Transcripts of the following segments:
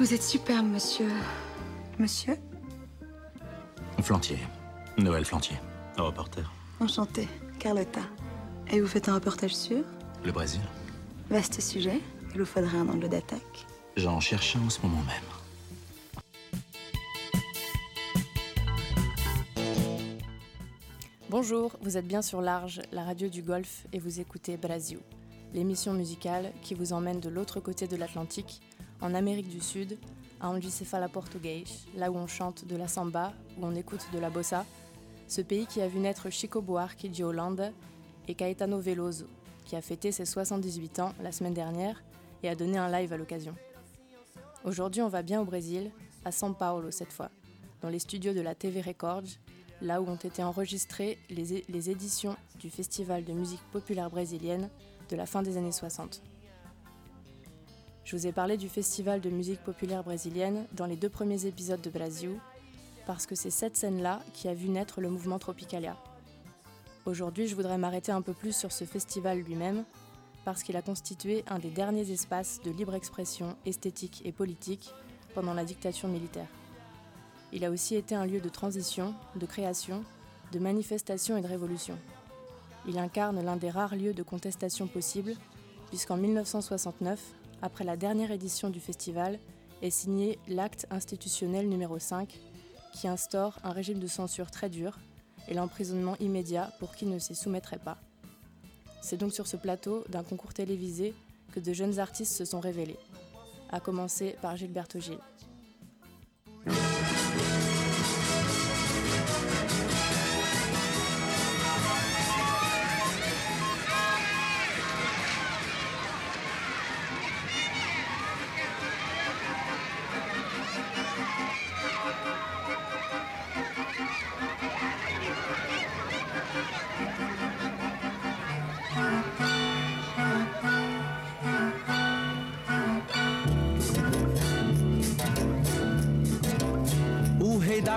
Vous êtes superbe, monsieur. Monsieur Flantier. Noël Flantier. Reporter. Enchanté. Carlotta. Et vous faites un reportage sur Le Brésil. Vaste sujet. Il vous faudrait un angle d'attaque. J'en cherche un en ce moment même. Bonjour, vous êtes bien sur Large, la radio du Golfe, et vous écoutez Brasil, l'émission musicale qui vous emmène de l'autre côté de l'Atlantique, en Amérique du Sud, à Angicefala Português, là où on chante de la samba, où on écoute de la bossa, ce pays qui a vu naître Chico Buarque de Hollande et Caetano Veloso, qui a fêté ses 78 ans la semaine dernière et a donné un live à l'occasion. Aujourd'hui, on va bien au Brésil, à São Paulo cette fois, dans les studios de la TV Records, là où ont été enregistrées les, les éditions du Festival de musique populaire brésilienne de la fin des années 60. Je vous ai parlé du Festival de musique populaire brésilienne dans les deux premiers épisodes de Brasil, parce que c'est cette scène-là qui a vu naître le mouvement Tropicalia. Aujourd'hui, je voudrais m'arrêter un peu plus sur ce festival lui-même, parce qu'il a constitué un des derniers espaces de libre expression esthétique et politique pendant la dictature militaire. Il a aussi été un lieu de transition, de création, de manifestation et de révolution. Il incarne l'un des rares lieux de contestation possibles, puisqu'en 1969, après la dernière édition du festival, est signé l'acte institutionnel numéro 5, qui instaure un régime de censure très dur et l'emprisonnement immédiat pour qui ne s'y soumettrait pas. C'est donc sur ce plateau d'un concours télévisé que de jeunes artistes se sont révélés, à commencer par Gilberto Gil.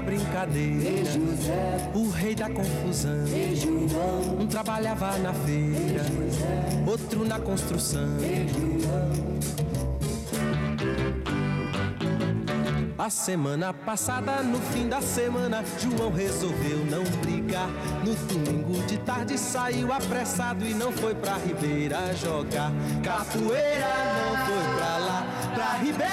Brincadeira, o rei da confusão. Um trabalhava na feira, outro na construção. A semana passada, no fim da semana, João resolveu não brigar. No domingo de tarde saiu apressado e não foi pra Ribeira jogar. Capoeira não foi pra lá, pra Ribeira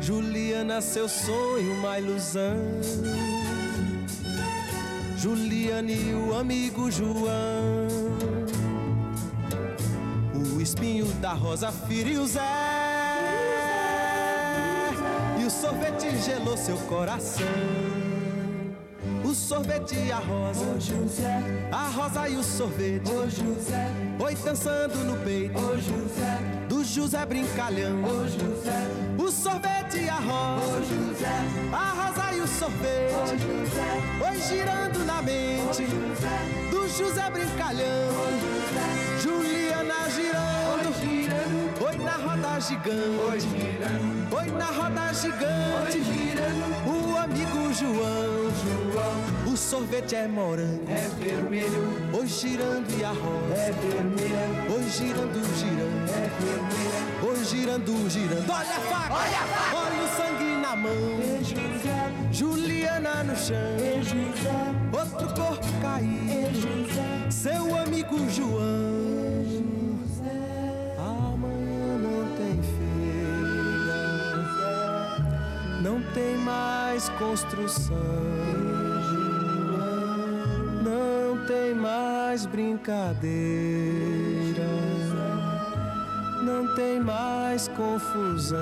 Juliana, seu sonho, uma ilusão. Juliana e o amigo João. O espinho da rosa feriu Zé. E o sorvete gelou seu coração. O sorvete e a rosa. A rosa e o sorvete. Oi dançando no peito. Do José brincalhão. O sorvete e a rosa. A rosa e o sorvete. Oi girando na mente. Do José brincalhão. Juliana girando. Oi na roda gigante. Oi na roda gigante. O amigo João. O sorvete é morango. É vermelho, Oi girando e a rosa. é vermelha, Oi girando, girando. é vermelha. Oi girando, girando. Olha a faca! Olha a faca! Olha o sangue na mão. José, Juliana no chão. José, Outro corpo caído. José, Seu amigo João. Tem mais construção. Não tem mais brincadeira. Não tem mais confusão.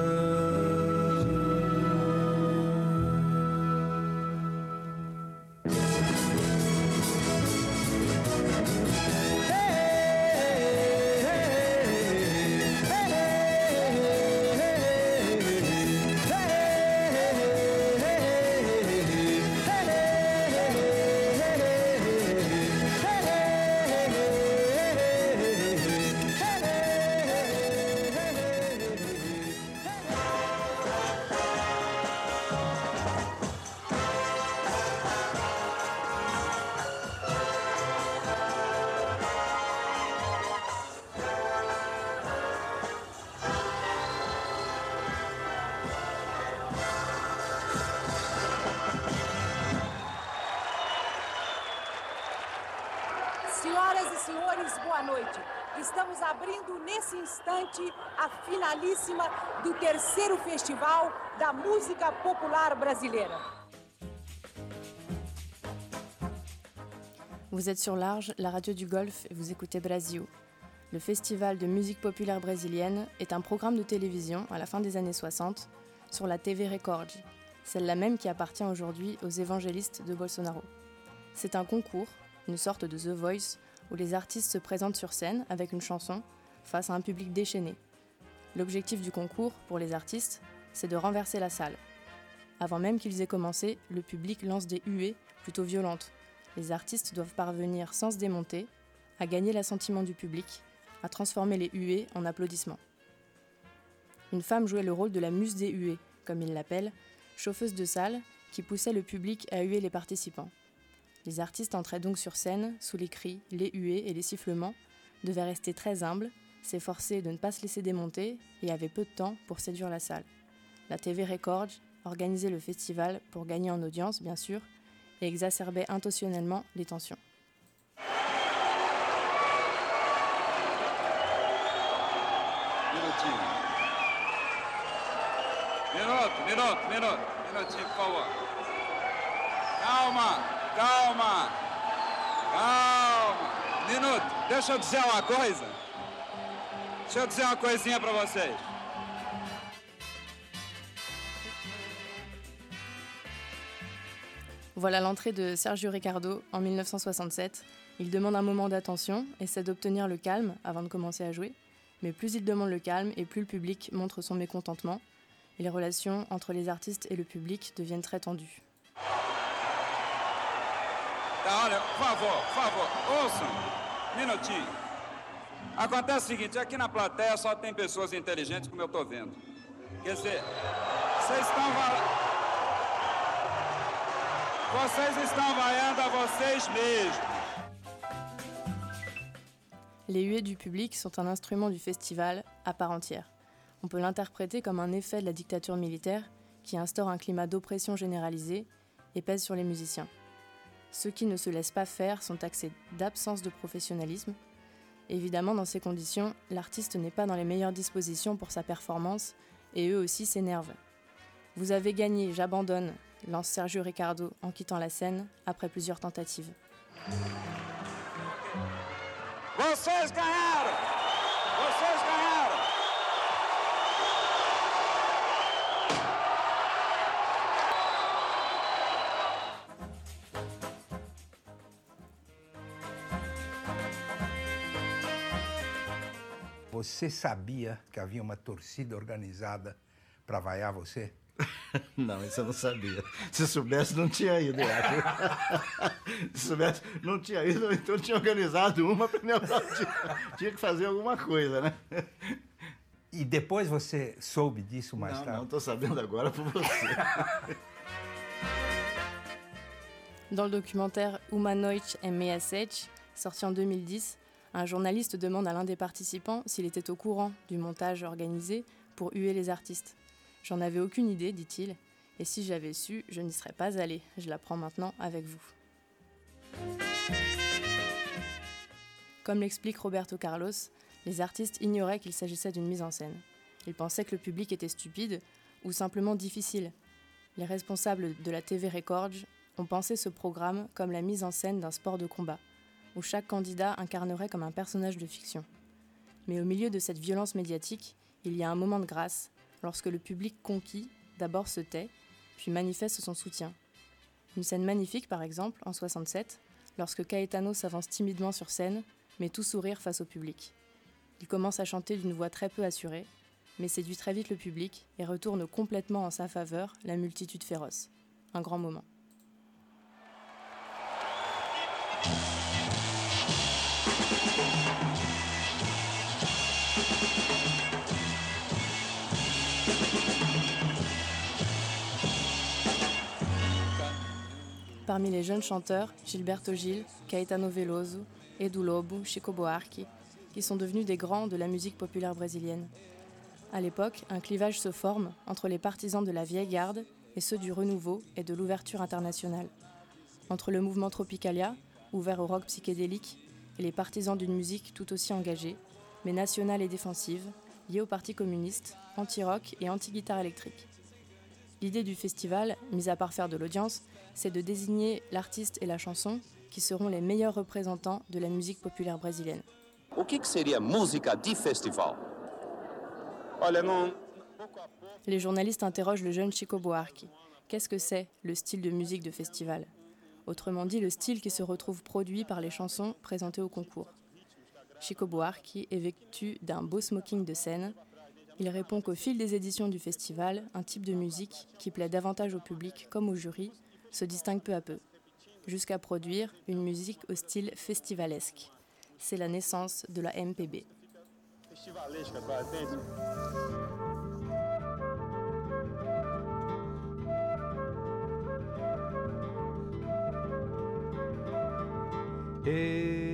Noite. Estamos abrindo nesse instante a finalíssima do terceiro Festival da Música Popular Brasileira. Vous êtes sur Large, la radio du Golfe, et vous écoutez Brasil. Le Festival de musique populaire brésilienne est un programme de télévision à la fin des années 60 sur la TV Record, celle-là même qui appartient aujourd'hui aux évangélistes de Bolsonaro. C'est un concours, une sorte de The Voice, où les artistes se présentent sur scène avec une chanson face à un public déchaîné. L'objectif du concours, pour les artistes, c'est de renverser la salle. Avant même qu'ils aient commencé, le public lance des huées plutôt violentes. Les artistes doivent parvenir sans se démonter à gagner l'assentiment du public à transformer les huées en applaudissements. Une femme jouait le rôle de la muse des huées, comme il l'appelle, chauffeuse de salle qui poussait le public à huer les participants. Les artistes entraient donc sur scène sous les cris, les huées et les sifflements, devaient rester très humbles, s'efforcer de ne pas se laisser démonter et avaient peu de temps pour séduire la salle. La TV Records organisait le festival pour gagner en audience, bien sûr, et exacerbait intentionnellement les tensions. Calma. Calma. Voilà l'entrée de Sergio Ricardo en 1967. Il demande un moment d'attention, essaie d'obtenir le calme avant de commencer à jouer. Mais plus il demande le calme et plus le public montre son mécontentement, et les relations entre les artistes et le public deviennent très tendues. Minutinho. Acontece seguinte, aqui na plateia só tem pessoas eu vendo. Vocês estão Vocês. Les huées du public sont un instrument du festival à part entière. On peut l'interpréter comme un effet de la dictature militaire qui instaure un climat d'oppression généralisée et pèse sur les musiciens. Ceux qui ne se laissent pas faire sont taxés d'absence de professionnalisme. Évidemment, dans ces conditions, l'artiste n'est pas dans les meilleures dispositions pour sa performance et eux aussi s'énervent. Vous avez gagné, j'abandonne, lance Sergio Ricardo en quittant la scène après plusieurs tentatives. Você sabia que havia uma torcida organizada para vaiar você? Não, isso eu não sabia. Se soubesse, não tinha ido. Se soubesse, não tinha ido, então tinha organizado uma para me aplaudir. Tinha que fazer alguma coisa, né? E depois você soube disso mais não, tarde? não, tô sabendo agora por você. Dans le documentaire Uma Noite em Meia-Sete, sorti en 2010, un journaliste demande à l'un des participants s'il était au courant du montage organisé pour huer les artistes. J'en avais aucune idée, dit-il, et si j'avais su, je n'y serais pas allé. Je l'apprends maintenant avec vous. Comme l'explique Roberto Carlos, les artistes ignoraient qu'il s'agissait d'une mise en scène. Ils pensaient que le public était stupide ou simplement difficile. Les responsables de la TV Records ont pensé ce programme comme la mise en scène d'un sport de combat, où chaque candidat incarnerait comme un personnage de fiction. Mais au milieu de cette violence médiatique, il y a un moment de grâce, lorsque le public conquis d'abord se tait, puis manifeste son soutien. Une scène magnifique, par exemple, en 67, lorsque Caetano s'avance timidement sur scène, mais tout sourire face au public. Il commence à chanter d'une voix très peu assurée, mais séduit très vite le public et retourne complètement en sa faveur la multitude féroce. Un grand moment. Parmi les jeunes chanteurs, Gilberto Gil, Caetano Veloso, Edu Lobo, Chico Buarque, qui sont devenus des grands de la musique populaire brésilienne. À l'époque, un clivage se forme entre les partisans de la vieille garde et ceux du renouveau et de l'ouverture internationale. Entre le mouvement Tropicalia, ouvert au rock psychédélique, et les partisans d'une musique tout aussi engagée, mais nationale et défensive, liée au Parti communiste, anti-rock et anti-guitare électrique. L'idée du festival, mis à part faire de l'audience, c'est de désigner l'artiste et la chanson qui seront les meilleurs représentants de la musique populaire brésilienne. O que, que seria música de festival? Olha, não, Les journalistes interrogent le jeune Chico Buarque. Qu'est-ce que c'est le style de musique de festival? Autrement dit, le style qui se retrouve produit par les chansons présentées au concours. Chico Buarque est vêtu d'un beau smoking de scène? Il répond qu'au fil des éditions du festival, un type de musique qui plaît davantage au public comme au jury se distingue peu à peu, jusqu'à produire une musique au style festivalesque. C'est la naissance de la MPB. E.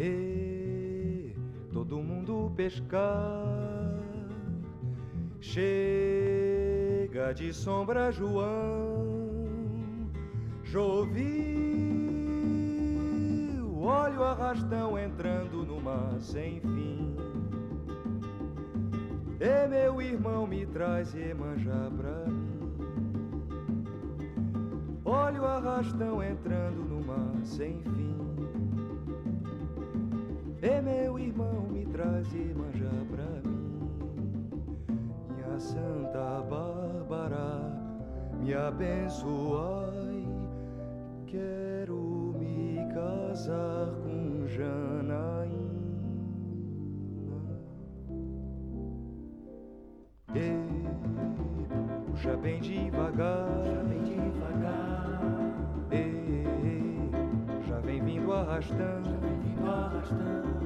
E todo mundo pescar. Chega de sombra, João. Choveu, olha o arrastão entrando no mar sem fim. E meu irmão me traz Iemanjá pra mim. Olha o arrastão entrando no mar sem fim. Traz Iemanjá pra mim. Minha Santa Bárbara, me abençoai. Quero me casar com Janaína. E puxa bem devagar, bem devagar. E já vem vindo arrastando, vindo arrastando.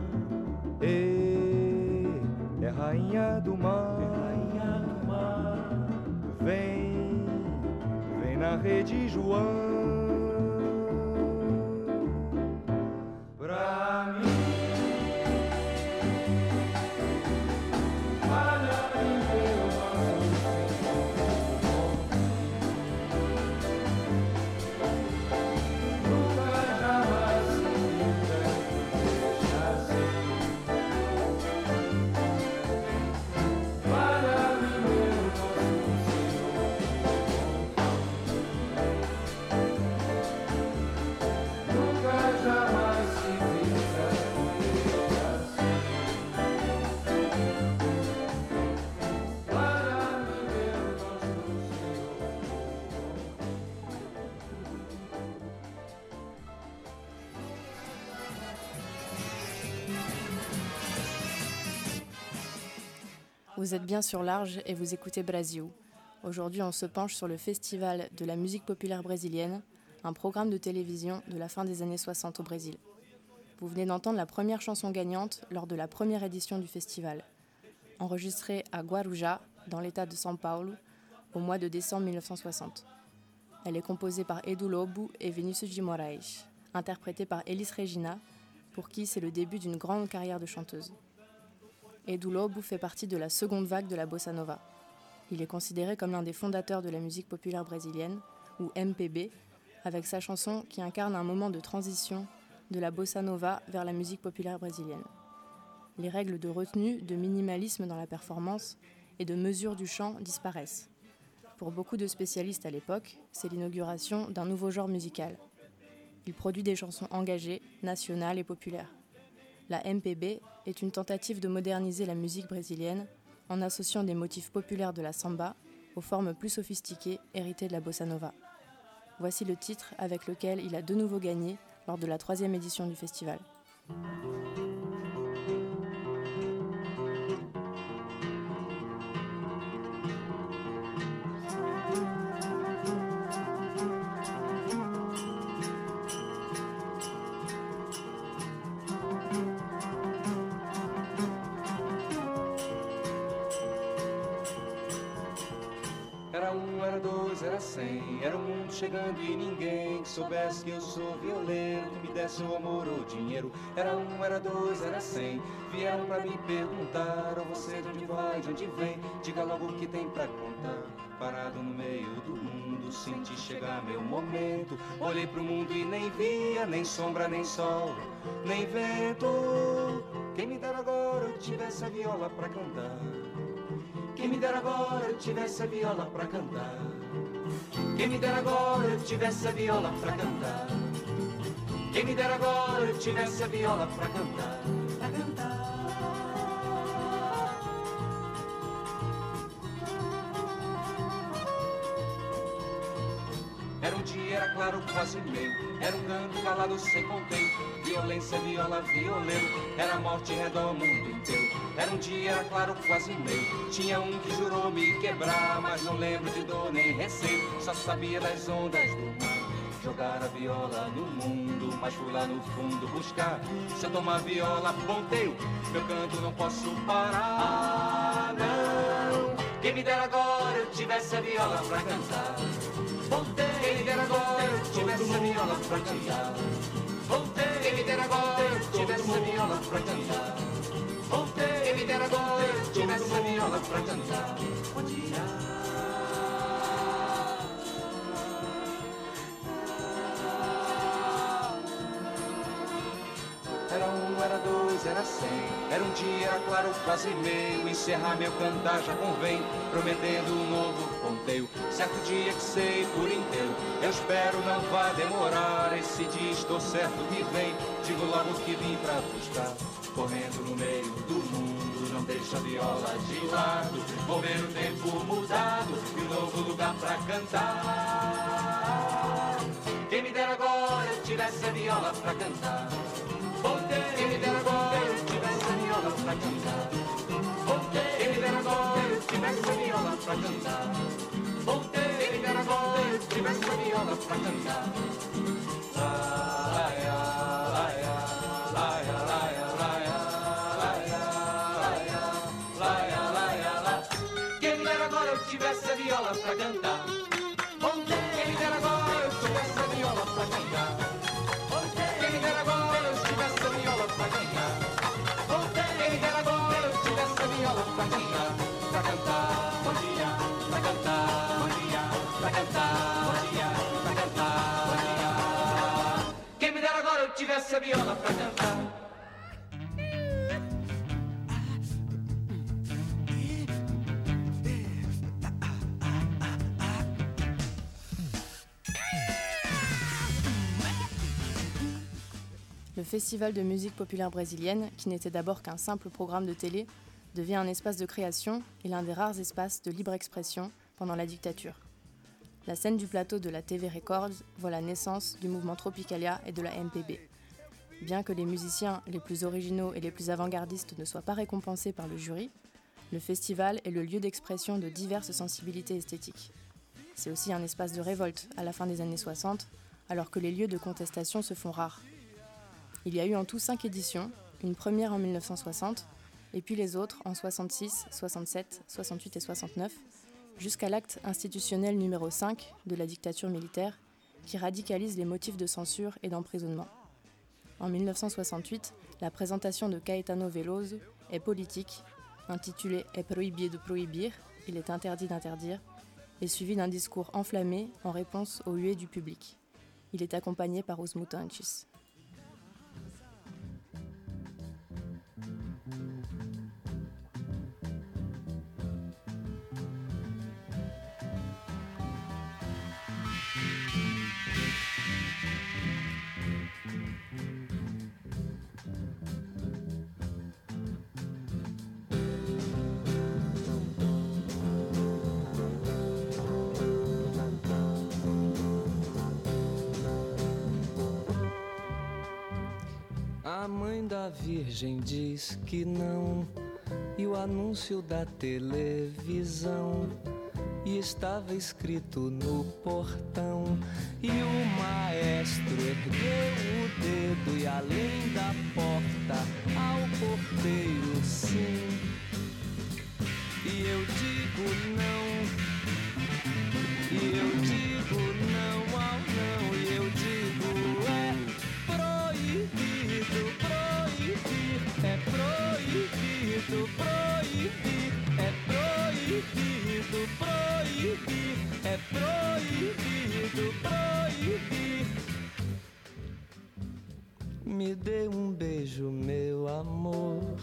Rainha do mar, rainha do mar. Vem, vem na rede João. Vous êtes bien sur Large et vous écoutez Brasil. Aujourd'hui, on se penche sur le Festival de la musique populaire brésilienne, un programme de télévision de la fin des années 60 au Brésil. Vous venez d'entendre la première chanson gagnante lors de la première édition du festival, enregistrée à Guarujá, dans l'état de São Paulo, au mois de décembre 1960. Elle est composée par Edu Lobo et Vinícius de Moraes, interprétée par Elis Regina, pour qui c'est le début d'une grande carrière de chanteuse. Edu Lobo fait partie de la seconde vague de la bossa nova. Il est considéré comme l'un des fondateurs de la musique populaire brésilienne, ou MPB, avec sa chanson qui incarne un moment de transition de la bossa nova vers la musique populaire brésilienne. Les règles de retenue, de minimalisme dans la performance et de mesure du chant disparaissent. Pour beaucoup de spécialistes à l'époque, c'est l'inauguration d'un nouveau genre musical. Il produit des chansons engagées, nationales et populaires. La MPB est une tentative de moderniser la musique brésilienne en associant des motifs populaires de la samba aux formes plus sophistiquées héritées de la bossa nova. Voici le titre avec lequel il a de nouveau gagné lors de la troisième édition du festival. Chegando e ninguém que soubesse que eu sou violeiro, que me desse o amor ou dinheiro. Era um, era dois, era cem. Vieram pra me perguntar: Ó, você de onde vai, de onde vem? Diga logo o que tem pra contar. Parado no meio do mundo, senti chegar meu momento. Olhei pro mundo e nem via, nem sombra, nem sol, nem vento. Quem me dera agora eu tivesse a viola pra cantar. Quem me dera agora eu tivesse a viola pra cantar. Quem me dera agora eu tivesse a viola pra cantar. Quem me dera agora eu tivesse a viola pra cantar. Dia, era claro, quase meio. Era um canto calado sem conteio. Violência, viola, violeiro. Era morte redor o mundo inteiro. Era um dia, era claro, quase meio. Tinha um que jurou me quebrar, mas não lembro de dor nem receio. Só sabia das ondas do mar. Jogar a viola no mundo, mas fui lá no fundo buscar. Se eu tomar viola, ponteio, meu canto não posso parar, não. Quem me dera agora eu tivesse a viola pra cantar. Ponteio, desse viola fragila. Con te che mi terracotte, ci desse viola fragila. Con te che mi terracotte, ci desse viola fragila. Era cem. Era um dia, claro, quase meio. Encerrar meu cantar já convém, prometendo um novo ponteio. Certo dia que sei por inteiro. Eu espero não vai demorar. Esse dia estou certo que vem. Digo logo que vim pra buscar. Correndo no meio do mundo, não deixa a viola de lado. Vou ver o tempo mudado e um novo lugar pra cantar. Quem me dera agora eu tivesse a viola pra cantar. Quem me dera pra cantar. Agora, eu tivesse viola pra cantar. A viola pra cantar. Le Festival de musique populaire brésilienne, qui n'était d'abord qu'un simple programme de télé, devient un espace de création et l'un des rares espaces de libre expression pendant la dictature. La scène du plateau de la TV Records voit la naissance du mouvement Tropicalia et de la MPB. Bien que les musiciens les plus originaux et les plus avant-gardistes ne soient pas récompensés par le jury, le festival est le lieu d'expression de diverses sensibilités esthétiques. C'est aussi un espace de révolte à la fin des années 60, alors que les lieux de contestation se font rares. Il y a eu en tout cinq éditions, une première en 1960, et puis les autres en 66, 67, 68 et 69, jusqu'à l'acte institutionnel numéro 5 de la dictature militaire, qui radicalise les motifs de censure et d'emprisonnement. En 1968, la présentation de Caetano Veloso est politique, intitulée Est prohibé de prohibir, il est interdit d'interdire, est suivie d'un discours enflammé en réponse aux huées du public. Il est accompagné par Osmuto Anchis. Da Virgem diz que não, e o anúncio da televisão. E estava escrito no portão, e o maestro ergueu o dedo, e além da porta, ao porteiro, sim. E eu digo não. É proibido proibir. Me dê um beijo, meu amor.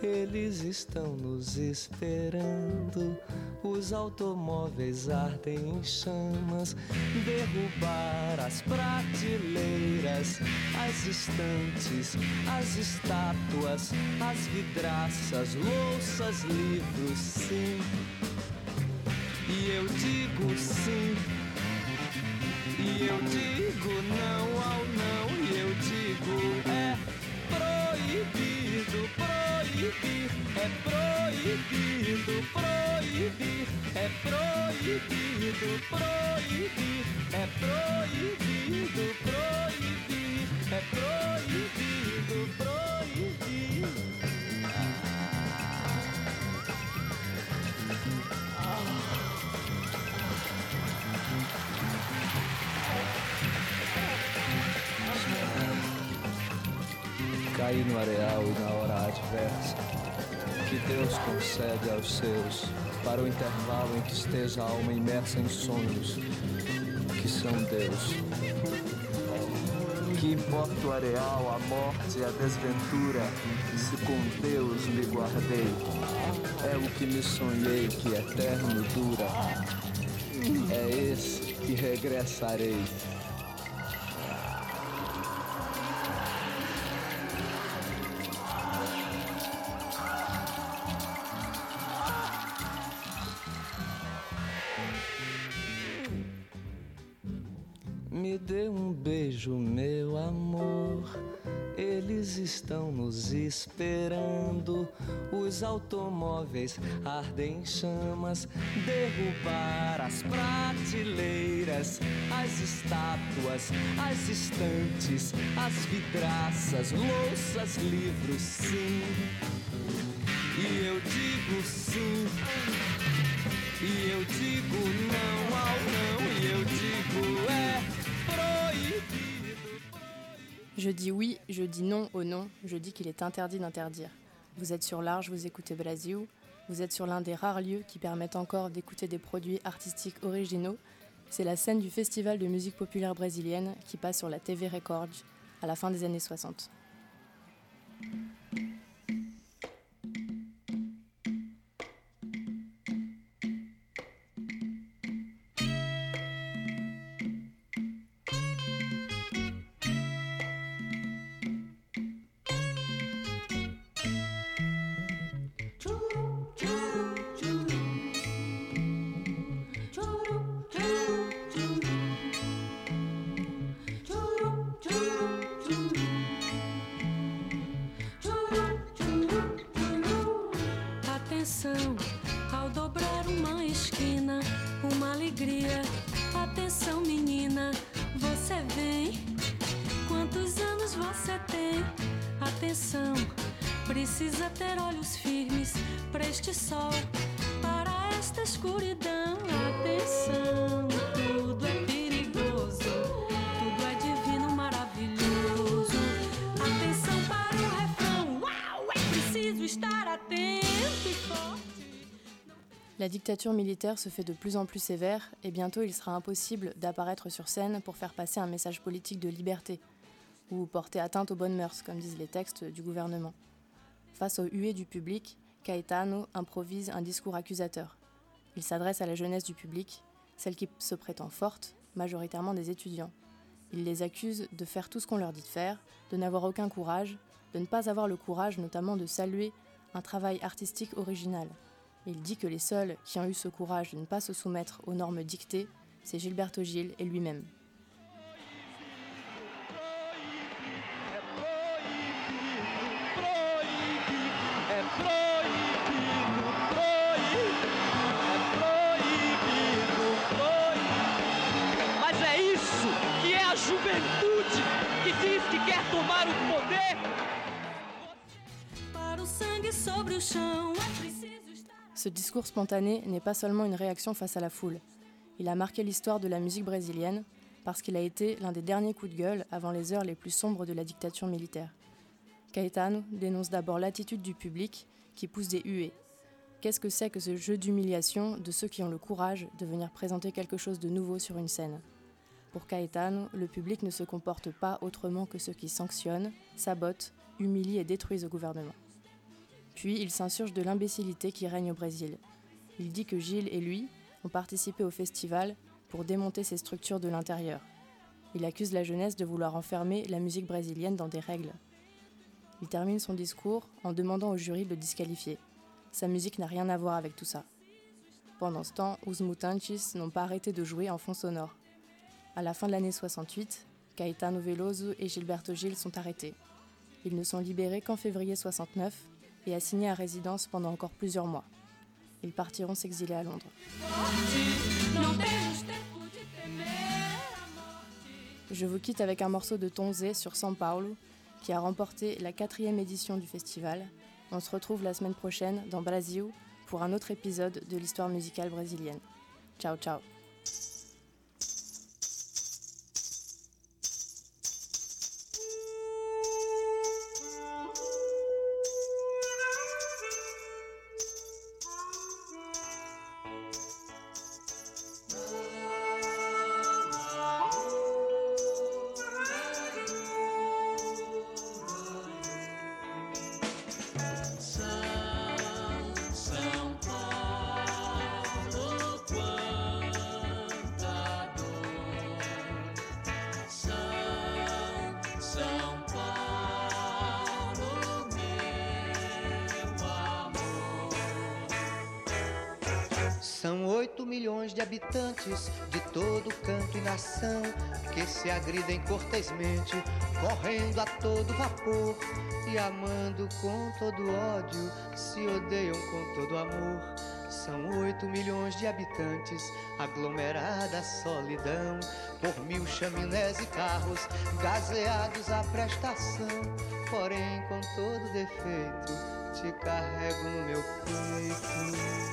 Eles estão nos esperando. Os automóveis ardem em chamas. Derrubar as prateleiras, as estantes, as estátuas, as vidraças, louças, livros, sim. E eu digo sim. E eu digo não ao não. E eu digo é proibido, proibir. É proibido, proibir. É proibido, proibir. É proibido, proibir. É proibido, proibir. Caí no areal e na hora adversa, que Deus concede aos seus, para o intervalo em que esteja a alma imersa em sonhos, que são Deus. Que importa o areal, a morte e a desventura, se com Deus me guardei. É o que me sonhei que eterno dura. É esse que regressarei. Automóveis ardem em chamas. Derrubar as prateleiras, as estátuas, as estantes, as vidraças, louças, livros, sim. E eu digo sim. E eu digo não ao não. E eu digo é proibido. Je dis oui, je dis non au non, je dis qu'il est interdit d'interdire. Vous êtes sur Large, vous écoutez Brasil, vous êtes sur l'un des rares lieux qui permettent encore d'écouter des produits artistiques originaux. C'est la scène du Festival de musique populaire brésilienne qui passe sur la TV Records à la fin des années 60. E. La dictature militaire se fait de plus en plus sévère et bientôt il sera impossible d'apparaître sur scène pour faire passer un message politique de liberté ou porter atteinte aux bonnes mœurs, comme disent les textes du gouvernement. Face aux huées du public, Caetano improvise un discours accusateur. Il s'adresse à la jeunesse du public, celle qui se prétend forte, majoritairement des étudiants. Il les accuse de faire tout ce qu'on leur dit de faire, de n'avoir aucun courage, de ne pas avoir le courage notamment de saluer un travail artistique original. Il dit que les seuls qui ont eu ce courage de ne pas se soumettre aux normes dictées, c'est Gilberto Gil et lui-même. Ce discours spontané n'est pas seulement une réaction face à la foule. Il a marqué l'histoire de la musique brésilienne parce qu'il a été l'un des derniers coups de gueule avant les heures les plus sombres de la dictature militaire. Caetano dénonce d'abord l'attitude du public qui pousse des huées. Qu'est-ce que c'est que ce jeu d'humiliation de ceux qui ont le courage de venir présenter quelque chose de nouveau sur une scène? Pour Caetano, le public ne se comporte pas autrement que ceux qui sanctionnent, sabotent, humilient et détruisent le gouvernement. Puis il s'insurge de l'imbécilité qui règne au Brésil. Il dit que Gilles et lui ont participé au festival pour démonter ces structures de l'intérieur. Il accuse la jeunesse de vouloir enfermer la musique brésilienne dans des règles. Il termine son discours en demandant au jury de le disqualifier. Sa musique n'a rien à voir avec tout ça. Pendant ce temps, Os Mutantes n'ont pas arrêté de jouer en fond sonore. À la fin de l'année 68, Caetano Veloso et Gilberto Gil sont arrêtés. Ils ne sont libérés qu'en février 69 et assignés à résidence pendant encore plusieurs mois. Ils partiront s'exiler à Londres. Je vous quitte avec un morceau de Tonzé sur São Paulo, qui a remporté la quatrième édition du festival. On se retrouve la semaine prochaine dans Brasil pour un autre épisode de l'histoire musicale brésilienne. Ciao ciao se agridem cortesmente, correndo a todo vapor e amando com todo ódio, se odeiam com todo amor. São oito milhões de habitantes, aglomerada solidão, por mil chaminés e carros gazeados à prestação. Porém, com todo defeito, te carrego no meu peito.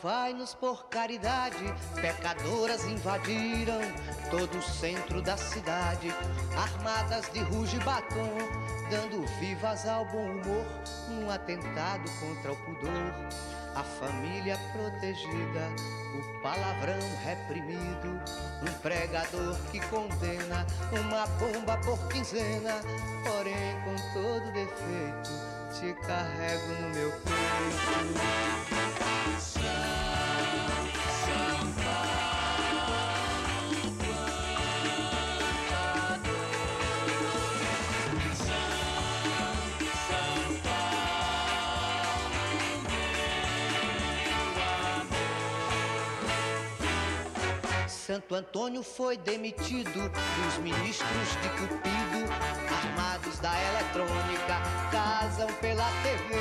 Salvai-nos por caridade, pecadoras invadiram todo o centro da cidade, armadas de ruge e batom, dando vivas ao bom humor, num atentado contra o pudor. A família protegida, o palavrão reprimido, um pregador que condena, uma bomba por quinzena, porém com todo defeito, te carrego no meu peito. Antônio foi demitido dos ministros de Cupido, armados da eletrônica, casam pela TV,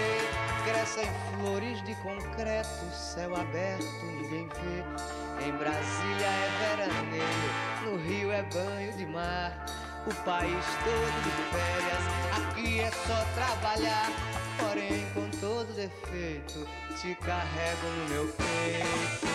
crescem flores de concreto, céu aberto, ninguém vê. Em Brasília é veraneio, no Rio é banho de mar. O país todo de férias, aqui é só trabalhar. Porém, com todo defeito, te carrego no meu peito.